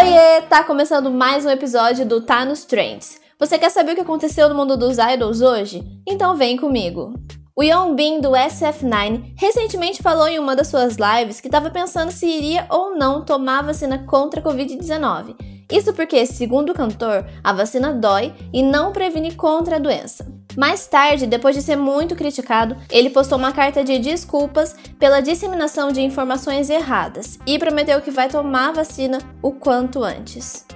Oiê! Tá começando mais um episódio do Tá nos Trends. Você quer saber o que aconteceu no mundo dos idols hoje? Então vem comigo. O Young Bin do SF9 recentemente falou em uma das suas lives que estava pensando se iria ou não tomar vacina contra a Covid-19. Isso porque, segundo o cantor, a vacina dói e não previne contra a doença. Mais tarde, depois de ser muito criticado, ele postou uma carta de desculpas pela disseminação de informações erradas e prometeu que vai tomar a vacina o quanto antes.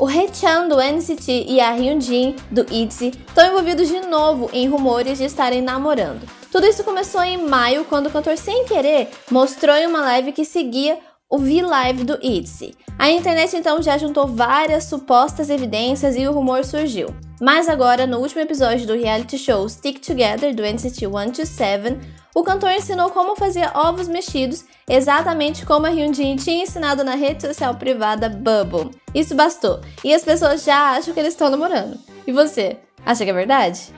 O Haechan do NCT e a Hyunjin do ITZY estão envolvidos de novo em rumores de estarem namorando. Tudo isso começou em maio, quando o cantor sem querer mostrou em uma live que seguia o V-Live do ITZY. A internet então já juntou várias supostas evidências e o rumor surgiu. Mas agora, no último episódio do reality show Stick Together do NCT 127, o cantor ensinou como fazer ovos mexidos, exatamente como a Hyunjin tinha ensinado na rede social privada Bubble. Isso bastou, e as pessoas já acham que eles estão namorando. E você, acha que é verdade?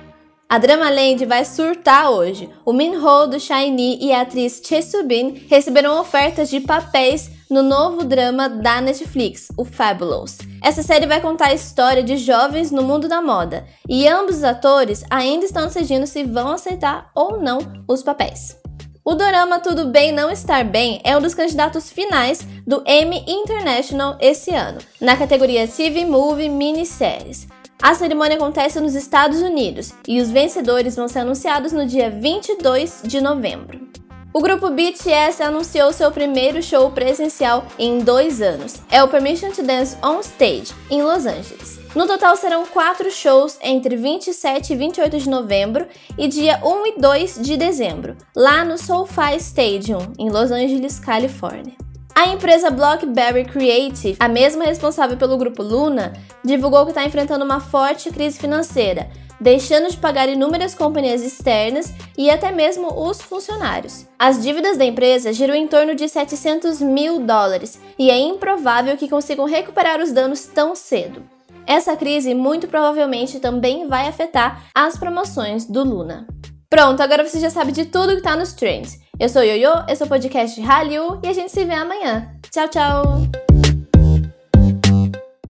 A Drama Land vai surtar hoje. O Min-ho do Shiny e a atriz Choi Soo-bin receberam ofertas de papéis no novo drama da Netflix, o Fabulous. Essa série vai contar a história de jovens no mundo da moda, e ambos os atores ainda estão decidindo se vão aceitar ou não os papéis. O dorama Tudo Bem Não Estar Bem é um dos candidatos finais do Emmy International esse ano, na categoria TV Movie Minisséries. A cerimônia acontece nos Estados Unidos e os vencedores vão ser anunciados no dia 22 de novembro. O grupo BTS anunciou seu primeiro show presencial em dois anos. É o Permission to Dance on Stage, em Los Angeles. No total serão quatro shows entre 27 e 28 de novembro e dia 1 e 2 de dezembro, lá no SoFi Stadium, em Los Angeles, Califórnia. A empresa Blockberry Creative, a mesma responsável pelo grupo Luna, divulgou que está enfrentando uma forte crise financeira, deixando de pagar inúmeras companhias externas e até mesmo os funcionários. As dívidas da empresa giram em torno de 700 mil dólares e é improvável que consigam recuperar os danos tão cedo. Essa crise muito provavelmente também vai afetar as promoções do Luna. Pronto, agora você já sabe de tudo que está nos trends. Eu sou Yoyo, esse é o podcast Hallyu e a gente se vê amanhã. Tchau, tchau!